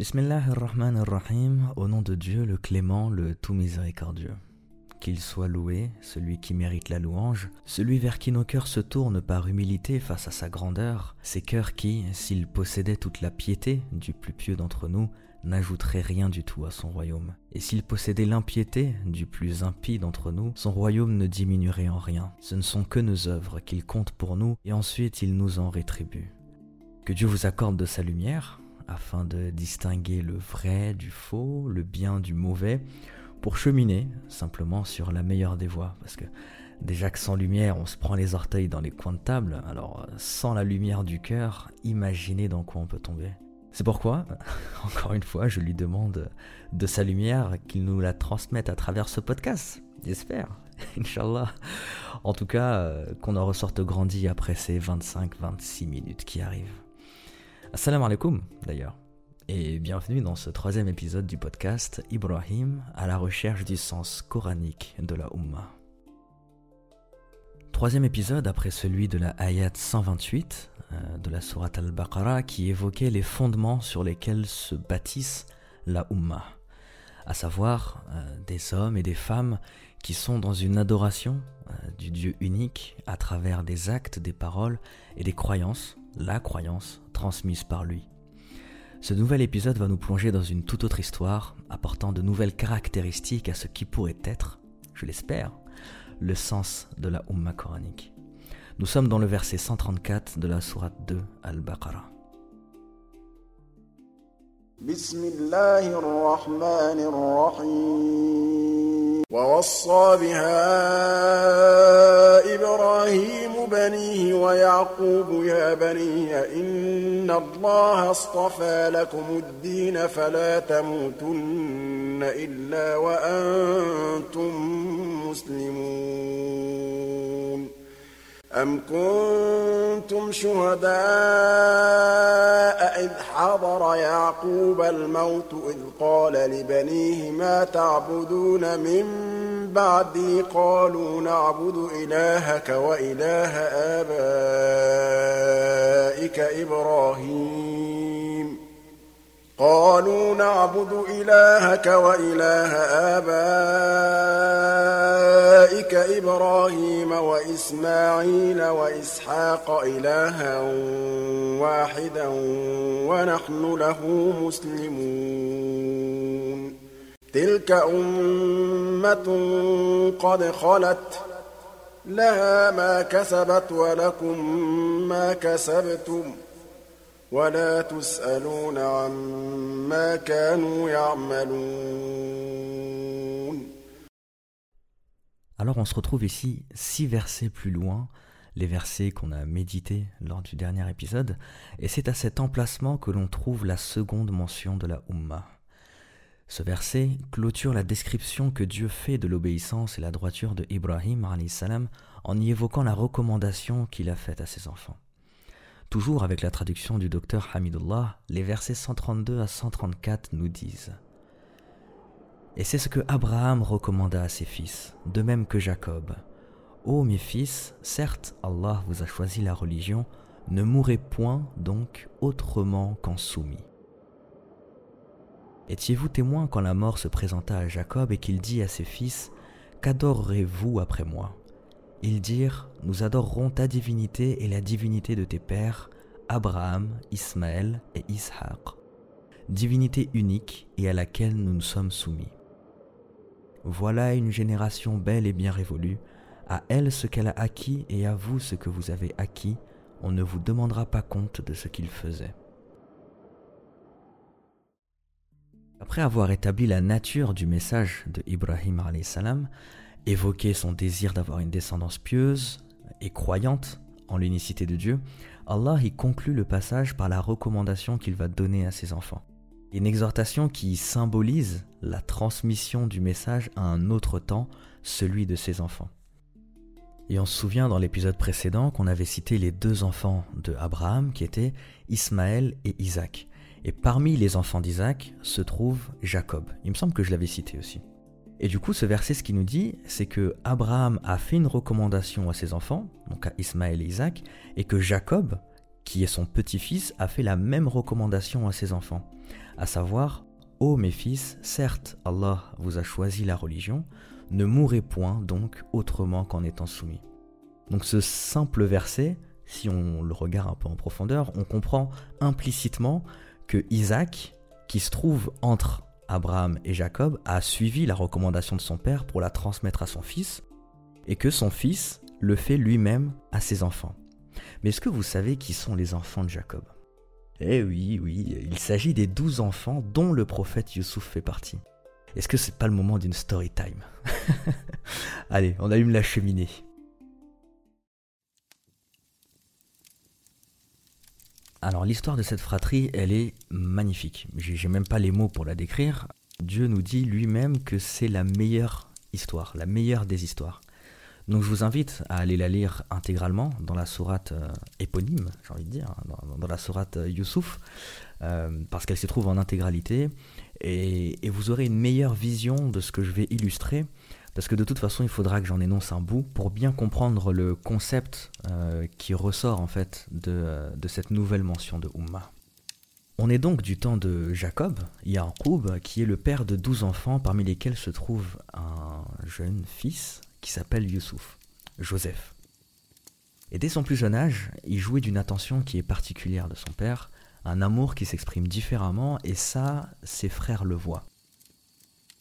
Bismillah ar-Rahman ar-Rahim, au nom de Dieu le clément, le tout miséricordieux. Qu'il soit loué, celui qui mérite la louange, celui vers qui nos cœurs se tournent par humilité face à sa grandeur, ces cœurs qui, s'ils possédaient toute la piété du plus pieux d'entre nous, n'ajouteraient rien du tout à son royaume. Et s'ils possédaient l'impiété du plus impie d'entre nous, son royaume ne diminuerait en rien. Ce ne sont que nos œuvres qu'il compte pour nous, et ensuite il nous en rétribue. Que Dieu vous accorde de sa lumière, afin de distinguer le vrai du faux, le bien du mauvais, pour cheminer simplement sur la meilleure des voies. Parce que déjà que sans lumière, on se prend les orteils dans les coins de table, alors sans la lumière du cœur, imaginez dans quoi on peut tomber. C'est pourquoi, encore une fois, je lui demande de sa lumière qu'il nous la transmette à travers ce podcast. J'espère, Inch'Allah. En tout cas, euh, qu'on en ressorte grandi après ces 25-26 minutes qui arrivent. Assalamu alaikum d'ailleurs, et bienvenue dans ce troisième épisode du podcast Ibrahim à la recherche du sens coranique de la Ummah. Troisième épisode après celui de la Ayat 128 euh, de la Surat al-Baqarah qui évoquait les fondements sur lesquels se bâtissent la Ummah, à savoir euh, des hommes et des femmes qui sont dans une adoration euh, du Dieu unique à travers des actes, des paroles et des croyances la croyance transmise par lui. Ce nouvel épisode va nous plonger dans une toute autre histoire, apportant de nouvelles caractéristiques à ce qui pourrait être, je l'espère, le sens de la Ummah coranique. Nous sommes dans le verset 134 de la Sourate 2 Al-Baqarah. ووصى بها إبراهيم بنيه ويعقوب يا بني إن الله اصطفى لكم الدين فلا تموتن إلا وأنتم مسلمون. أم كنتم شهداء إذ حضر يعقوب الموت إذ قال لبنيه ما تعبدون من بعدي؟ قالوا نعبد إلهك وإله آبائك إبراهيم. قالوا نعبد إلهك وإله آبائك إبراهيم وإسماعيل وإسحاق إلها واحدا ونحن له مسلمون. تلك أمة قد خلت لها ما كسبت ولكم ما كسبتم. ولا تسألون عما كانوا يعملون Alors on se retrouve ici six versets plus loin, les versets qu'on a médités lors du dernier épisode, et c'est à cet emplacement que l'on trouve la seconde mention de la Ummah. Ce verset clôture la description que Dieu fait de l'obéissance et la droiture de Ibrahim salam en y évoquant la recommandation qu'il a faite à ses enfants. Toujours avec la traduction du docteur Hamidullah, les versets 132 à 134 nous disent Et c'est ce que Abraham recommanda à ses fils, de même que Jacob. Ô mes fils, certes Allah vous a choisi la religion, ne mourrez point donc autrement qu'en soumis. Étiez-vous témoin quand la mort se présenta à Jacob et qu'il dit à ses fils Qu'adorerez-vous après moi? Ils dirent Nous adorerons ta divinité et la divinité de tes pères, Abraham, Ismaël et Ishaq, divinité unique et à laquelle nous nous sommes soumis. Voilà une génération belle et bien révolue, à elle ce qu'elle a acquis et à vous ce que vous avez acquis, on ne vous demandera pas compte de ce qu'ils faisaient. Après avoir établi la nature du message de Ibrahim salam, évoquer son désir d'avoir une descendance pieuse et croyante en l'unicité de Dieu, Allah y conclut le passage par la recommandation qu'il va donner à ses enfants. Une exhortation qui symbolise la transmission du message à un autre temps, celui de ses enfants. Et on se souvient dans l'épisode précédent qu'on avait cité les deux enfants de Abraham qui étaient Ismaël et Isaac. Et parmi les enfants d'Isaac se trouve Jacob. Il me semble que je l'avais cité aussi. Et du coup, ce verset, ce qu'il nous dit, c'est que Abraham a fait une recommandation à ses enfants, donc à Ismaël et Isaac, et que Jacob, qui est son petit-fils, a fait la même recommandation à ses enfants, à savoir Ô mes fils, certes Allah vous a choisi la religion, ne mourrez point donc autrement qu'en étant soumis. Donc ce simple verset, si on le regarde un peu en profondeur, on comprend implicitement que Isaac, qui se trouve entre Abraham et Jacob, a suivi la recommandation de son père pour la transmettre à son fils, et que son fils le fait lui-même à ses enfants. Mais est-ce que vous savez qui sont les enfants de Jacob? Eh oui, oui, il s'agit des douze enfants dont le prophète Youssouf fait partie. Est-ce que c'est pas le moment d'une story time? Allez, on allume la cheminée. Alors l'histoire de cette fratrie, elle est magnifique. J'ai même pas les mots pour la décrire. Dieu nous dit lui-même que c'est la meilleure histoire, la meilleure des histoires. Donc je vous invite à aller la lire intégralement dans la sourate euh, éponyme, j'ai envie de dire, hein, dans, la sourate euh, Youssouf, euh, parce qu'elle s'y trouve en intégralité, et, vous aurez une meilleure vision de ce que je vais illustrer, parce que de toute façon il faudra que j'en énonce un bout pour bien comprendre le concept qui ressort en fait de, de cette nouvelle mention de Ummah. On est donc du temps de Jacob, Yaroub, qui est le père de douze enfants, parmi lesquels se trouve un jeune fils qui s'appelle Youssouf, Joseph. Et dès son plus jeune âge, il jouait d'une attention qui est particulière de son père, un amour qui s'exprime différemment, et ça, ses frères le voient.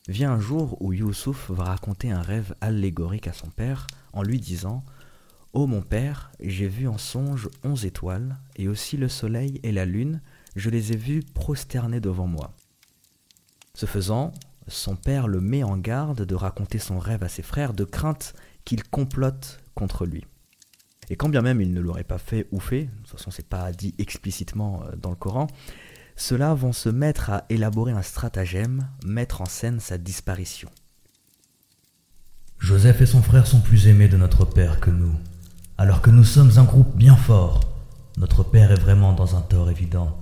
Vient un jour où Youssouf va raconter un rêve allégorique à son père en lui disant Ô mon père, j'ai vu en songe onze étoiles, et aussi le soleil et la lune, je les ai vus prosternés devant moi. Ce faisant, son père le met en garde de raconter son rêve à ses frères de crainte qu'ils complotent contre lui. Et quand bien même il ne l'aurait pas fait ou fait, de toute façon c'est pas dit explicitement euh, dans le Coran, ceux-là vont se mettre à élaborer un stratagème, mettre en scène sa disparition. Joseph et son frère sont plus aimés de notre père que nous, alors que nous sommes un groupe bien fort. Notre père est vraiment dans un tort évident.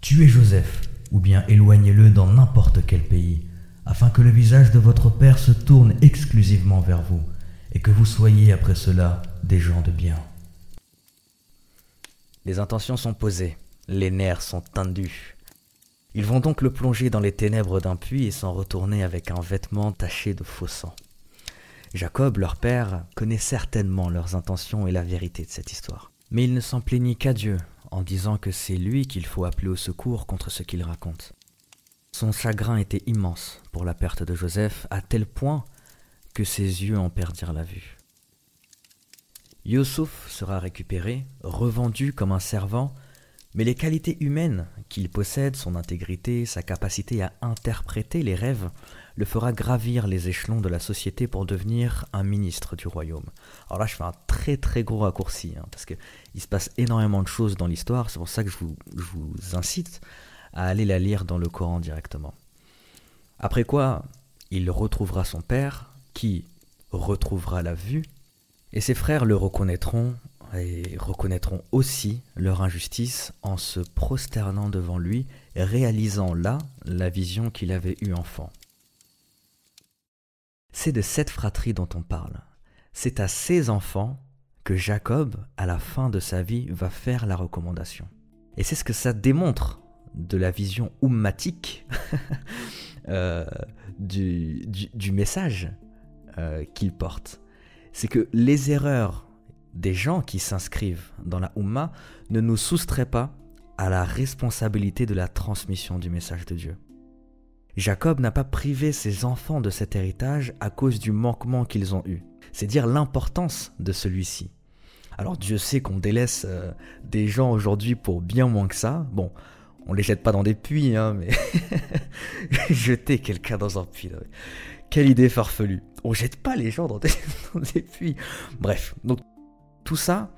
Tuez Joseph, ou bien éloignez-le dans n'importe quel pays, afin que le visage de votre Père se tourne exclusivement vers vous, et que vous soyez après cela des gens de bien. Les intentions sont posées, les nerfs sont tendus. Ils vont donc le plonger dans les ténèbres d'un puits et s'en retourner avec un vêtement taché de faux sang. Jacob, leur père, connaît certainement leurs intentions et la vérité de cette histoire. Mais il ne s'en plaignit qu'à Dieu, en disant que c'est lui qu'il faut appeler au secours contre ce qu'il raconte. Son chagrin était immense pour la perte de Joseph, à tel point que ses yeux en perdirent la vue. Youssouf sera récupéré, revendu comme un servant, mais les qualités humaines qu'il possède, son intégrité, sa capacité à interpréter les rêves, le fera gravir les échelons de la société pour devenir un ministre du royaume. Alors là, je fais un très très gros raccourci, hein, parce qu'il se passe énormément de choses dans l'histoire, c'est pour ça que vous, je vous incite à aller la lire dans le Coran directement. Après quoi, il retrouvera son père, qui retrouvera la vue, et ses frères le reconnaîtront et reconnaîtront aussi leur injustice en se prosternant devant lui, réalisant là la vision qu'il avait eue enfant. C'est de cette fratrie dont on parle. C'est à ces enfants que Jacob, à la fin de sa vie, va faire la recommandation. Et c'est ce que ça démontre de la vision ummatique euh, du, message euh, qu'il porte. C'est que les erreurs des gens qui s'inscrivent dans la Ummah ne nous soustraient pas à la responsabilité de la transmission du message de Dieu. Jacob n'a pas privé ses enfants de cet héritage à cause du manquement qu'ils ont eu. C'est dire l'importance de celui-ci. Alors Dieu sait qu'on délaisse euh, des gens aujourd'hui pour bien moins que ça. Bon, on les jette pas dans des puits, hein, mais jeter quelqu'un dans un puits. Quelle idée farfelue. On jette pas les gens dans des, dans des puits. Bref, donc tout ça,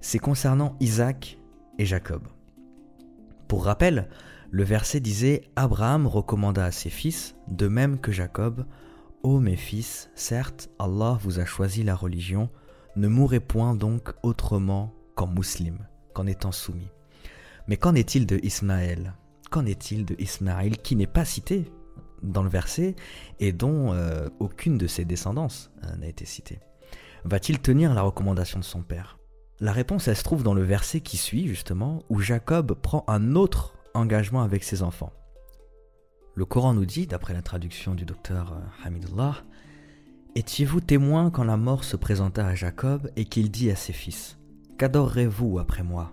c'est concernant Isaac et Jacob. Pour rappel, le verset disait Abraham recommanda à ses fils, de même que Jacob, Ô mes fils, certes, Allah vous a choisi la religion, ne mourrez point donc autrement qu'en musulman, qu'en étant soumis. Mais qu'en est-il de Ismaël? Qu'en est-il de Ismaël qui n'est pas cité dans le verset et dont euh, aucune de ses descendances euh, n'a été citée? Va-t-il tenir la recommandation de son père? La réponse, elle se trouve dans le verset qui suit, justement, où Jacob prend un autre engagement avec ses enfants. Le Coran nous dit, d'après la traduction du docteur euh, Hamidullah, Étiez-vous témoin quand la mort se présenta à Jacob et qu'il dit à ses fils Qu'adorerez-vous après moi?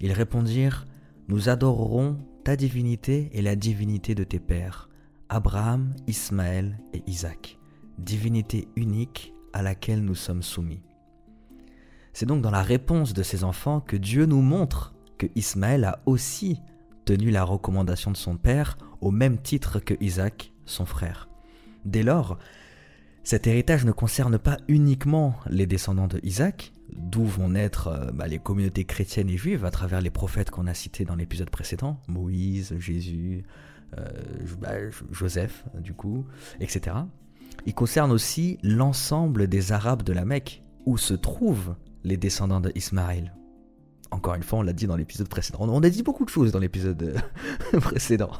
Ils répondirent Nous adorerons ta divinité et la divinité de tes pères, Abraham, Ismaël et Isaac, divinité unique à laquelle nous sommes soumis. C'est donc dans la réponse de ces enfants que Dieu nous montre que Ismaël a aussi tenu la recommandation de son père au même titre que Isaac, son frère. Dès lors, cet héritage ne concerne pas uniquement les descendants de Isaac, d'où vont naître euh, bah, les communautés chrétiennes et juives à travers les prophètes qu'on a cités dans l'épisode précédent, Moïse, Jésus, euh, bah, Joseph, du coup, etc. Il concerne aussi l'ensemble des Arabes de la Mecque, où se trouvent les descendants d'Ismaël. Encore une fois, on l'a dit dans l'épisode précédent. On a dit beaucoup de choses dans l'épisode précédent.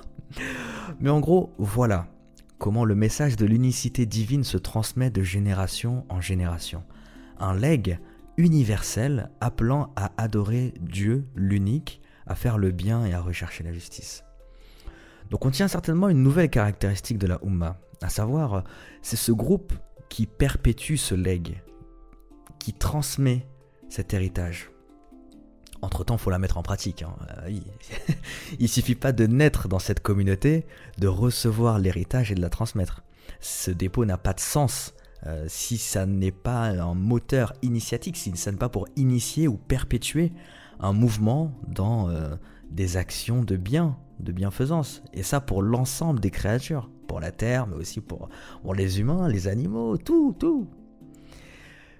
Mais en gros, voilà comment le message de l'unicité divine se transmet de génération en génération. Un legs universel appelant à adorer Dieu l'unique, à faire le bien et à rechercher la justice. Donc on tient certainement une nouvelle caractéristique de la Ummah, à savoir c'est ce groupe qui perpétue ce legs, qui transmet cet héritage. Entre-temps, il faut la mettre en pratique. Hein. Euh, il suffit pas de naître dans cette communauté, de recevoir l'héritage et de la transmettre. Ce dépôt n'a pas de sens euh, si ça n'est pas un moteur initiatique, si ça n'est pas pour initier ou perpétuer un mouvement dans euh, des actions de bien, de bienfaisance. Et ça pour l'ensemble des créatures, pour la terre, mais aussi pour, les humains, les animaux, tout, tout.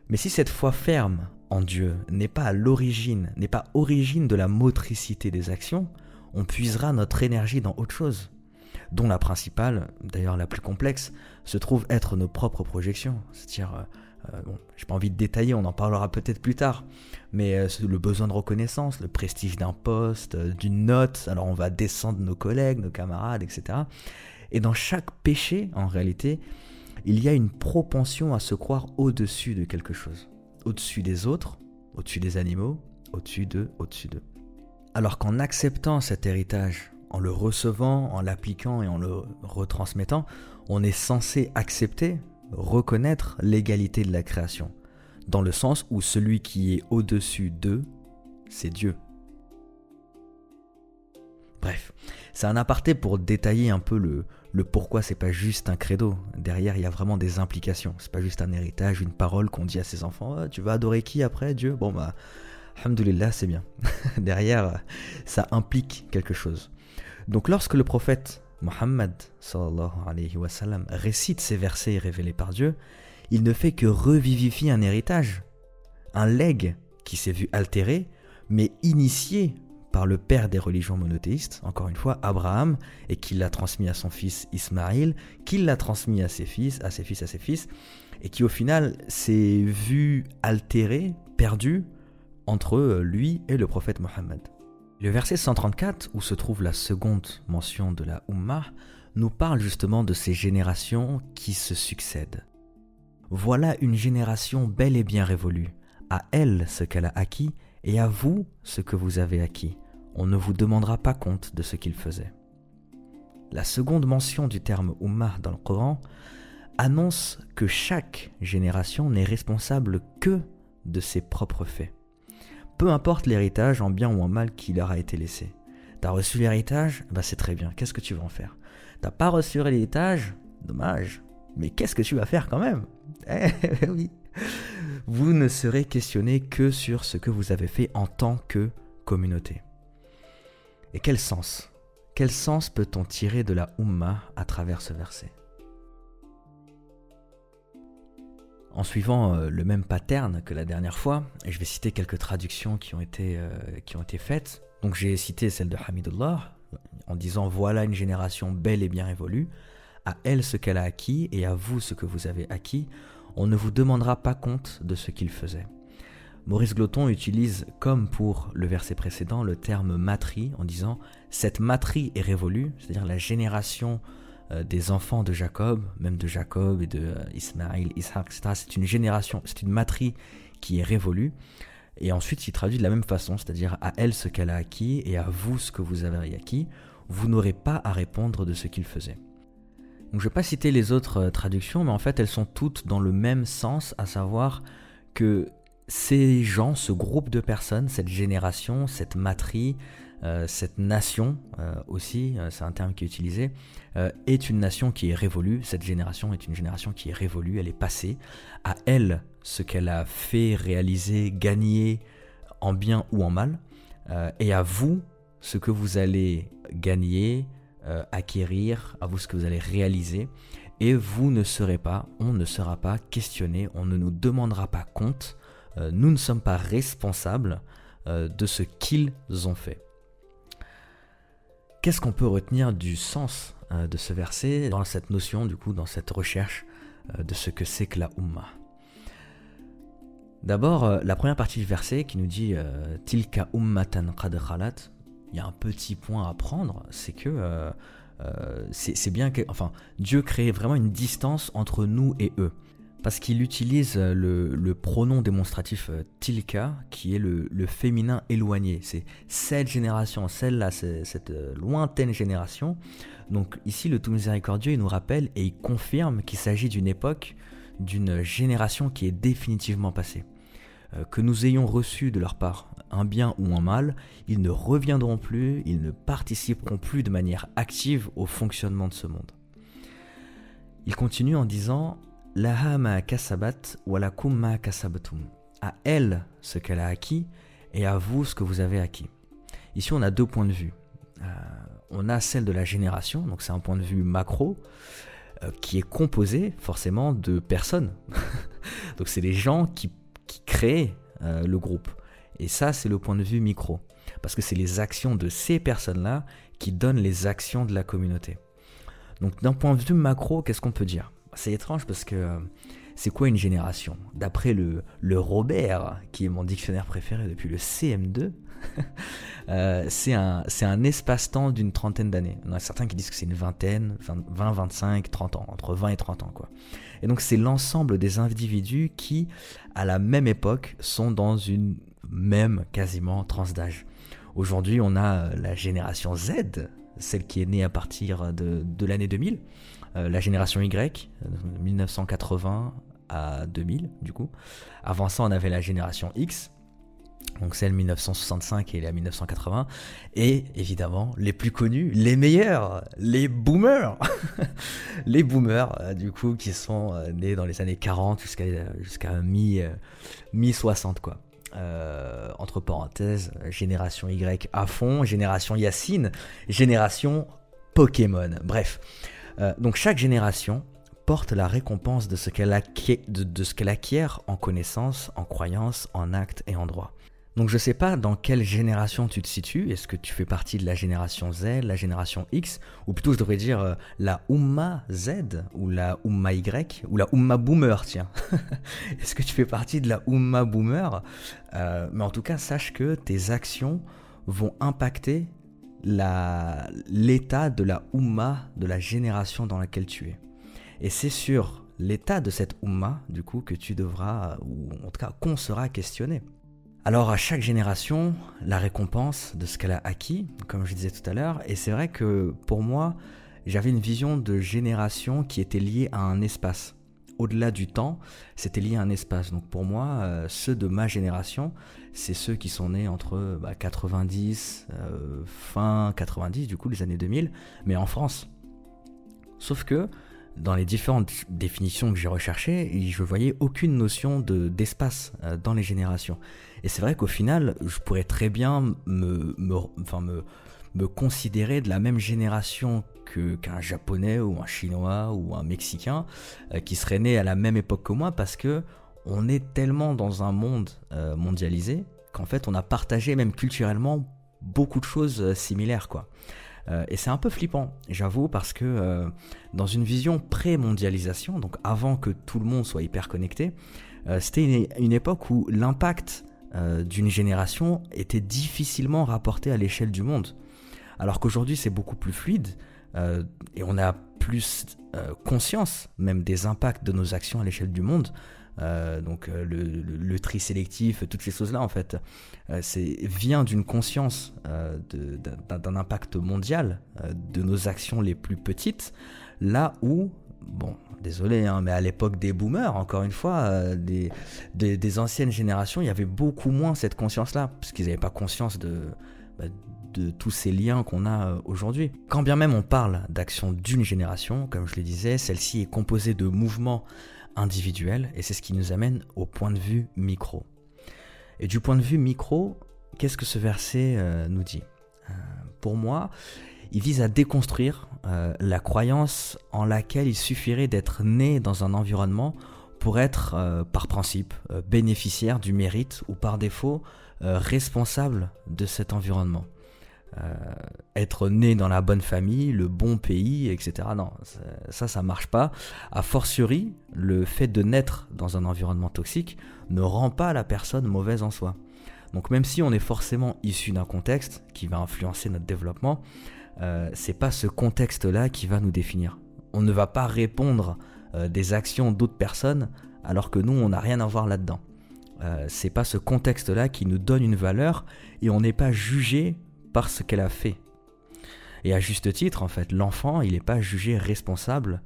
Mais si cette foi ferme en Dieu n'est pas à l'origine, n'est pas origine de la motricité des actions, on puisera notre énergie dans autre chose, dont la principale, d'ailleurs la plus complexe, se trouve être nos propres projections. C'est-à-dire, euh, euh, bon, j'ai pas envie de détailler, on en parlera peut-être plus tard, mais euh, le besoin de reconnaissance, le prestige d'un poste, d'une note, alors on va descendre nos collègues, nos camarades, etc. Et dans chaque péché, en réalité, il y a une propension à se croire au-dessus de quelque chose au-dessus des autres, au-dessus des animaux, au-dessus d'eux, au-dessus d'eux. Alors qu'en acceptant cet héritage, en le recevant, en l'appliquant et en le retransmettant, on est censé accepter, reconnaître l'égalité de la création, dans le sens où celui qui est au-dessus d'eux, c'est Dieu. Bref, c'est un aparté pour détailler un peu le, pourquoi c'est pas juste un credo. Derrière, il y a vraiment des implications. C'est pas juste un héritage, une parole qu'on dit à ses enfants. Ah, tu vas adorer qui après Dieu? Bon bah, alhamdoulilah, c'est bien. Derrière, ça implique quelque chose. Donc lorsque le prophète Mohammed récite ces versets révélés par Dieu, il ne fait que revivifier un héritage, un legs qui s'est vu altéré, mais initié par le père des religions monothéistes, encore une fois, Abraham, et qu'il l'a transmis à son fils Ismaïl, qu'il l'a transmis à ses fils, à ses fils, à ses fils, et qui au final s'est vu altéré, perdu, entre lui et le prophète Mohammed. Le verset 134, où se trouve la seconde mention de la Ummah, nous parle justement de ces générations qui se succèdent. Voilà une génération belle et bien révolue. À elle ce qu'elle a acquis et à vous ce que vous avez acquis. On ne vous demandera pas compte de ce qu'il faisait. La seconde mention du terme Ummah dans le Coran annonce que chaque génération n'est responsable que de ses propres faits. Peu importe l'héritage en bien ou en mal qui leur a été laissé. T'as reçu l'héritage Bah c'est très bien, qu'est-ce que tu vas en faire? T'as pas reçu l'héritage? Dommage. Mais qu'est-ce que tu vas faire quand même? Eh oui. Vous ne serez questionné que sur ce que vous avez fait en tant que communauté. Et quel sens? Quel sens peut-on tirer de la Ummah à travers ce verset? En suivant euh, le même pattern que la dernière fois, je vais citer quelques traductions qui ont été, euh, qui ont été faites. Donc j'ai cité celle de Hamidullah en disant voilà une génération belle et bien évolue, à elle ce qu'elle a acquis et à vous ce que vous avez acquis on ne vous demandera pas compte de ce qu'il faisait. Maurice Gloton utilise, comme pour le verset précédent, le terme matrie en disant cette matrie est révolue, c'est-à-dire la génération des enfants de Jacob, même de Jacob et de euh, Ismaël, Ishaq, etc. C'est une génération, c'est une matrie qui est révolue. Et ensuite, il traduit de la même façon, c'est-à-dire à elle ce qu'elle a acquis et à vous ce que vous avez acquis. Vous n'aurez pas à répondre de ce qu'il faisait. Donc, je ne vais pas citer les autres euh, traductions, mais en fait, elles sont toutes dans le même sens, à savoir que ces gens, ce groupe de personnes, cette génération, cette matrie, euh, cette nation euh, aussi, c'est un terme qui est utilisé, est une nation qui est révolue. Cette génération est une génération qui est révolue, elle est passée. À elle, ce qu'elle a fait, réaliser, gagner en bien ou en mal, et à vous, ce que vous allez gagner, euh, acquérir, à vous ce que vous allez réaliser. Et vous ne serez pas, on ne sera pas questionné, on ne nous demandera pas compte, euh, nous ne sommes pas responsables euh, de ce qu'ils ont fait. Qu'est-ce qu'on peut retenir du sens de ce verset dans cette notion, du coup, dans cette recherche de ce que c'est que la Ummah? D'abord, la première partie du verset qui nous dit Tilka ummatan qad il y a un petit point à prendre, c'est que euh, euh, c'est bien que, enfin, Dieu crée vraiment une distance entre nous et eux. Parce qu'il utilise le, pronom démonstratif euh, tilka, qui est le, féminin éloigné. C'est cette génération, celle-là, cette lointaine génération. Donc ici, le tout miséricordieux, il nous rappelle et il confirme qu'il s'agit d'une époque, d'une génération qui est définitivement passée. Euh, que nous ayons reçu de leur part un bien ou un mal, ils ne reviendront plus, ils ne participeront plus de manière active au fonctionnement de ce monde. Il continue en disant Laha ma kasabat walakum ma kasabatum. À elle ce qu'elle a acquis et à vous ce que vous avez acquis. Ici, on a deux points de vue. Euh, on a celle de la génération, donc c'est un point de vue macro, euh, qui est composé forcément de personnes. donc c'est les gens qui qui crée euh, le groupe. Et ça, c'est le point de vue micro. Parce que c'est les actions de ces personnes-là qui donnent les actions de la communauté. Donc d'un point de vue macro, qu'est-ce qu'on peut dire? C'est étrange parce que euh, c'est quoi une génération? D'après le, Robert, qui est mon dictionnaire préféré depuis le CM2, euh, c'est un, espace-temps d'une trentaine d'années. Il y en a certains qui disent que c'est une vingtaine, 20, 25, 30 ans, entre 20 et 30 ans. Quoi. Et donc c'est l'ensemble des individus qui, à la même époque, sont dans une même quasiment tranche d'âge. Aujourd'hui, on a la génération Z, celle qui est née à partir de, de l'année 2000, euh, la génération Y, 1980 à 2000 du coup. Avant ça, on avait la génération X, donc celle 1965 et la 1980, et évidemment les plus connus, les meilleurs, les boomers, les boomers euh, du coup qui sont euh, nés dans les années 40 jusqu'à jusqu'à mi mi 60 quoi. Euh, entre parenthèses, génération Y à fond, génération Yacine, génération Pokémon. Bref, donc chaque génération porte la récompense de ce qu'elle acquiert, en connaissance, en croyance, en acte et en droit. Donc je sais pas dans quelle génération tu te situes, est-ce que tu fais partie de la génération Z, la génération X, ou plutôt je devrais dire euh, la Oumma Z, ou la Oumma Y, ou la Oumma Boomer, tiens. est-ce que tu fais partie de la Oumma Boomer? Euh, Mais en tout cas, sache que tes actions vont impacter l'état de la Oumma, de la génération dans laquelle tu es. Et c'est sur l'état de cette Oumma, du coup, que tu devras, ou en tout cas qu'on sera questionné. Alors à chaque génération, la récompense de ce qu'elle a acquis, comme je disais tout à l'heure, et c'est vrai que pour moi, j'avais une vision de génération qui était liée à un espace. Au-delà du temps, c'était lié à un espace. Donc pour moi, euh, ceux de ma génération, c'est ceux qui sont nés entre 90, bah, euh, fin 90, du coup les années 2000, mais en France. Sauf que dans les différentes définitions que j'ai recherchées, je voyais aucune notion de, d'espace euh, dans les générations. Et c'est vrai qu'au final, je pourrais très bien me, me, me considérer de la même génération qu'un japonais ou un chinois ou un mexicain euh, qui serait né à la même époque que moi parce que on est tellement dans un monde euh, mondialisé qu'en fait on a partagé même culturellement beaucoup de choses similaires quoi. Euh, et c'est un peu flippant, j'avoue, parce que euh, dans une vision pré-mondialisation, donc avant que tout le monde soit hyper connecté, euh, c'était une, époque où l'impact d'une génération était difficilement rapporté à l'échelle du monde. Alors qu'aujourd'hui c'est beaucoup plus fluide et on a plus conscience même des impacts de nos actions à l'échelle du monde. donc le, tri sélectif, toutes ces choses-là en fait, c'est vient d'une conscience d'un impact mondial de nos actions les plus petites, là où bon, désolé, hein, mais à l'époque des boomers, encore une fois, euh, des, des, anciennes générations, il y avait beaucoup moins cette conscience-là, parce qu'ils n'avaient pas conscience de, bah, de tous ces liens qu'on a euh, aujourd'hui. Quand bien même on parle d'action d'une génération, comme je le disais, celle-ci est composée de mouvements individuels, et c'est ce qui nous amène au point de vue micro. Et du point de vue micro, qu'est-ce que ce verset euh, nous dit? Pour moi, il vise à déconstruire euh, la croyance en laquelle il suffirait d'être né dans un environnement pour être, euh, par principe, euh, bénéficiaire du mérite ou par défaut responsable de cet environnement. être né dans la bonne famille, le bon pays, etc. Non, ça, ça marche pas. A fortiori, le fait de naître dans un environnement toxique ne rend pas la personne mauvaise en soi. Donc même si on est forcément issu d'un contexte qui va influencer notre développement, euh, c'est pas ce contexte-là qui va nous définir. On ne va pas répondre euh, des actions d'autres personnes alors que nous, on n'a rien à voir là-dedans. Euh, c'est pas ce contexte-là qui nous donne une valeur et on n'est pas jugé par ce qu'elle a fait. Et à juste titre, en fait, l'enfant, il n'est pas jugé responsable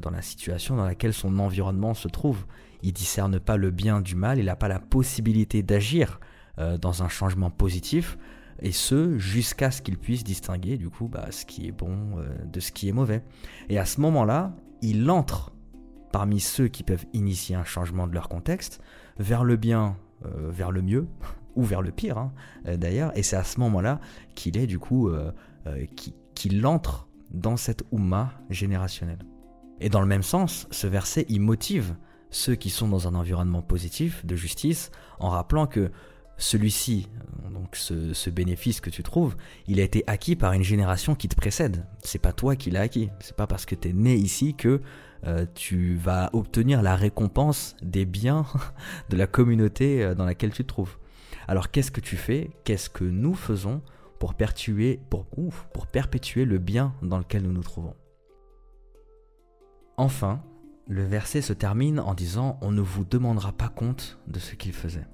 dans la situation dans laquelle son environnement se trouve. Il discerne pas le bien du mal, il n'a pas la possibilité d'agir dans un changement positif et ce jusqu'à ce qu'il puisse distinguer du coup bah, ce qui est bon euh, de ce qui est mauvais. Et à ce moment-là, il entre parmi ceux qui peuvent initier un changement de leur contexte vers le bien, euh, vers le mieux ou vers le pire hein, euh, d'ailleurs. Et c'est à ce moment-là qu'il est du coup qu'il entre dans cette Oumma générationnelle. Et dans le même sens, ce verset, il motive ceux qui sont dans un environnement positif de justice en rappelant que celui-ci, donc ce, bénéfice que tu trouves, il a été acquis par une génération qui te précède. C'est pas toi qui l'as acquis. C'est pas parce que tu es né ici que euh, tu vas obtenir la récompense des biens de la communauté euh, dans laquelle tu te trouves. Alors qu'est-ce que tu fais? Qu'est-ce que nous faisons pour perpétuer, pour, pour perpétuer le bien dans lequel nous nous trouvons? Enfin, le verset se termine en disant On ne vous demandera pas compte de ce qu'il faisait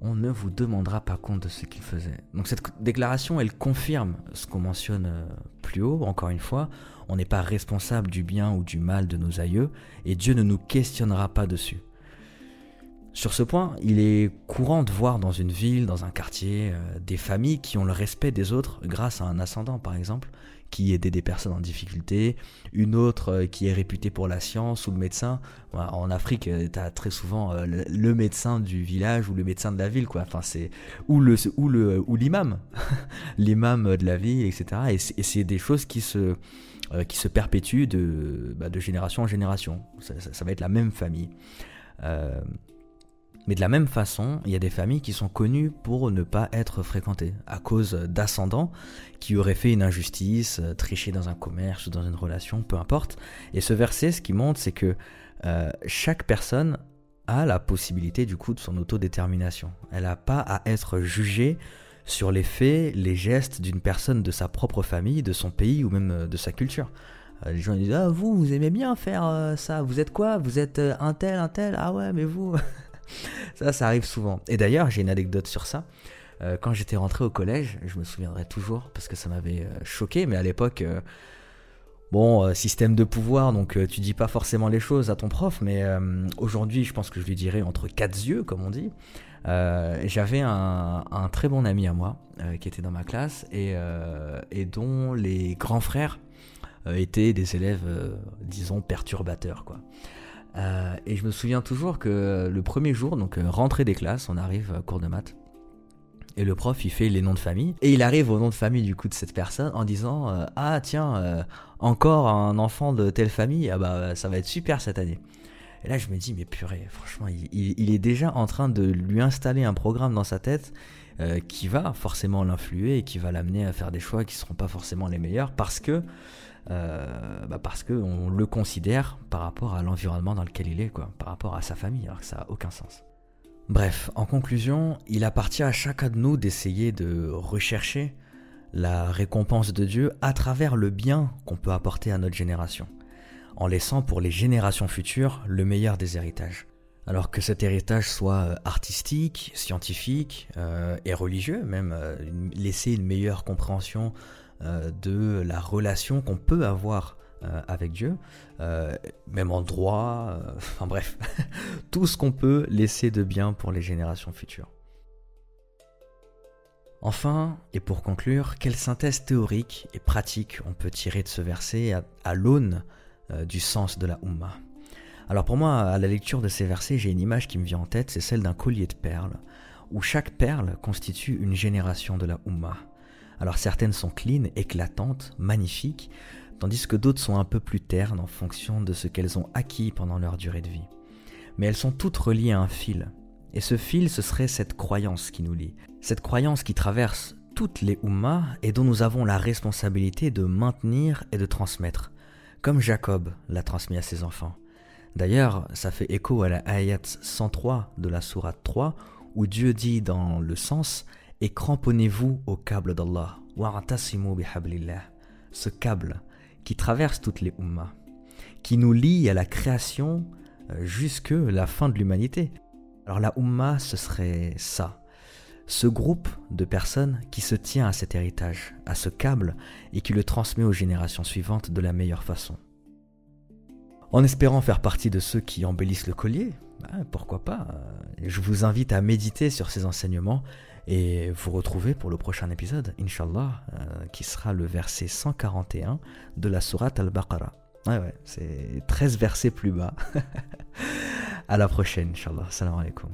on ne vous demandera pas compte de ce qu'il faisait. Donc cette déclaration, elle confirme ce qu'on mentionne euh, plus haut, encore une fois, on n'est pas responsable du bien ou du mal de nos aïeux, et Dieu ne nous questionnera pas dessus. Sur ce point, il est courant de voir dans une ville, dans un quartier, euh, des familles qui ont le respect des autres grâce à un ascendant, par exemple, qui aidait des personnes en difficulté, une autre euh, qui est réputée pour la science ou le médecin. En Afrique, euh, tu as très souvent le médecin du village ou le médecin de la ville, quoi. Enfin, c'est ou le ou l'imam, l'imam de la ville, etc. Et c'est des choses qui se qui se perpétuent de, bah, génération en génération. Ça, va être la même famille. Mais de la même façon, il y a des familles qui sont connues pour ne pas être fréquentées, à cause d'ascendants qui auraient fait une injustice, euh, triché dans un commerce ou dans une relation, peu importe. Et ce verset, ce qui montre, c'est que euh, chaque personne a la possibilité du coup de son autodétermination. Elle n'a pas à être jugée sur les faits, les gestes d'une personne de sa propre famille, de son pays ou même euh, de sa culture. Les gens disent Ah, vous, vous aimez bien faire ça, vous êtes quoi? Vous êtes un tel, un tel? Ah ouais, mais vous. ça, ça arrive souvent. Et d'ailleurs, j'ai une anecdote sur ça. Euh, quand j'étais rentré au collège, je me souviendrai toujours parce que ça m'avait euh, choqué, mais à l'époque, euh, bon, système de pouvoir, donc tu dis pas forcément les choses à ton prof, mais aujourd'hui, je pense que je lui dirais entre quatre yeux, comme on dit. J'avais un, très bon ami à moi qui était dans ma classe et, et dont les grands frères étaient des élèves, disons, perturbateurs, quoi. Euh, et je me souviens toujours que le premier jour, donc euh, rentrée des classes, on arrive à cours de maths. Et le prof, il fait les noms de famille. Et il arrive au nom de famille du coup de cette personne en disant euh, Ah, tiens, encore un enfant de telle famille, ah bah ça va être super cette année. Et là, je me dis Mais purée, franchement, il, est déjà en train de lui installer un programme dans sa tête qui va forcément l'influer et qui va l'amener à faire des choix qui ne seront pas forcément les meilleurs parce que euh, bah parce qu'on le considère par rapport à l'environnement dans lequel il est, quoi, par rapport à sa famille, alors que ça n'a aucun sens. Bref, en conclusion, il appartient à chacun de nous d'essayer de rechercher la récompense de Dieu à travers le bien qu'on peut apporter à notre génération. En laissant pour les générations futures le meilleur des héritages. Alors que cet héritage soit euh, artistique, scientifique euh, et religieux, même euh, laisser une meilleure compréhension de la relation qu'on peut avoir avec Dieu, même en droit, enfin bref, tout ce qu'on peut laisser de bien pour les générations futures. Enfin, et pour conclure, quelle synthèse théorique et pratique on peut tirer de ce verset à, l'aune du sens de la Ummah alors pour moi, à la lecture de ces versets, j'ai une image qui me vient en tête, c'est celle d'un collier de perles, où chaque perle constitue une génération de la Ummah. Alors certaines sont clean, éclatantes, magnifiques, tandis que d'autres sont un peu plus ternes en fonction de ce qu'elles ont acquis pendant leur durée de vie. Mais elles sont toutes reliées à un fil. Et ce fil, ce serait cette croyance qui nous lie. Cette croyance qui traverse toutes les Ummahs et dont nous avons la responsabilité de maintenir et de transmettre, comme Jacob l'a transmis à ses enfants. D'ailleurs, ça fait écho à la ayat 103 de la sourate 3 où Dieu dit dans le sens Et cramponnez-vous au câble d'Allah, ce câble qui traverse toutes les ummas, qui nous lie à la création euh, jusque la fin de l'humanité. Alors la umma, ce serait ça, ce groupe de personnes qui se tient à cet héritage, à ce câble, et qui le transmet aux générations suivantes de la meilleure façon. En espérant faire partie de ceux qui embellissent le collier, bah, pourquoi pas Je vous invite à méditer sur ces enseignements et vous retrouver pour le prochain épisode, Inch'Allah, euh, qui sera le verset 141 de la Sourate Al-Baqarah. Ouais, ouais, c'est 13 versets plus bas. à la prochaine, Inch'Allah. Salam alaikum.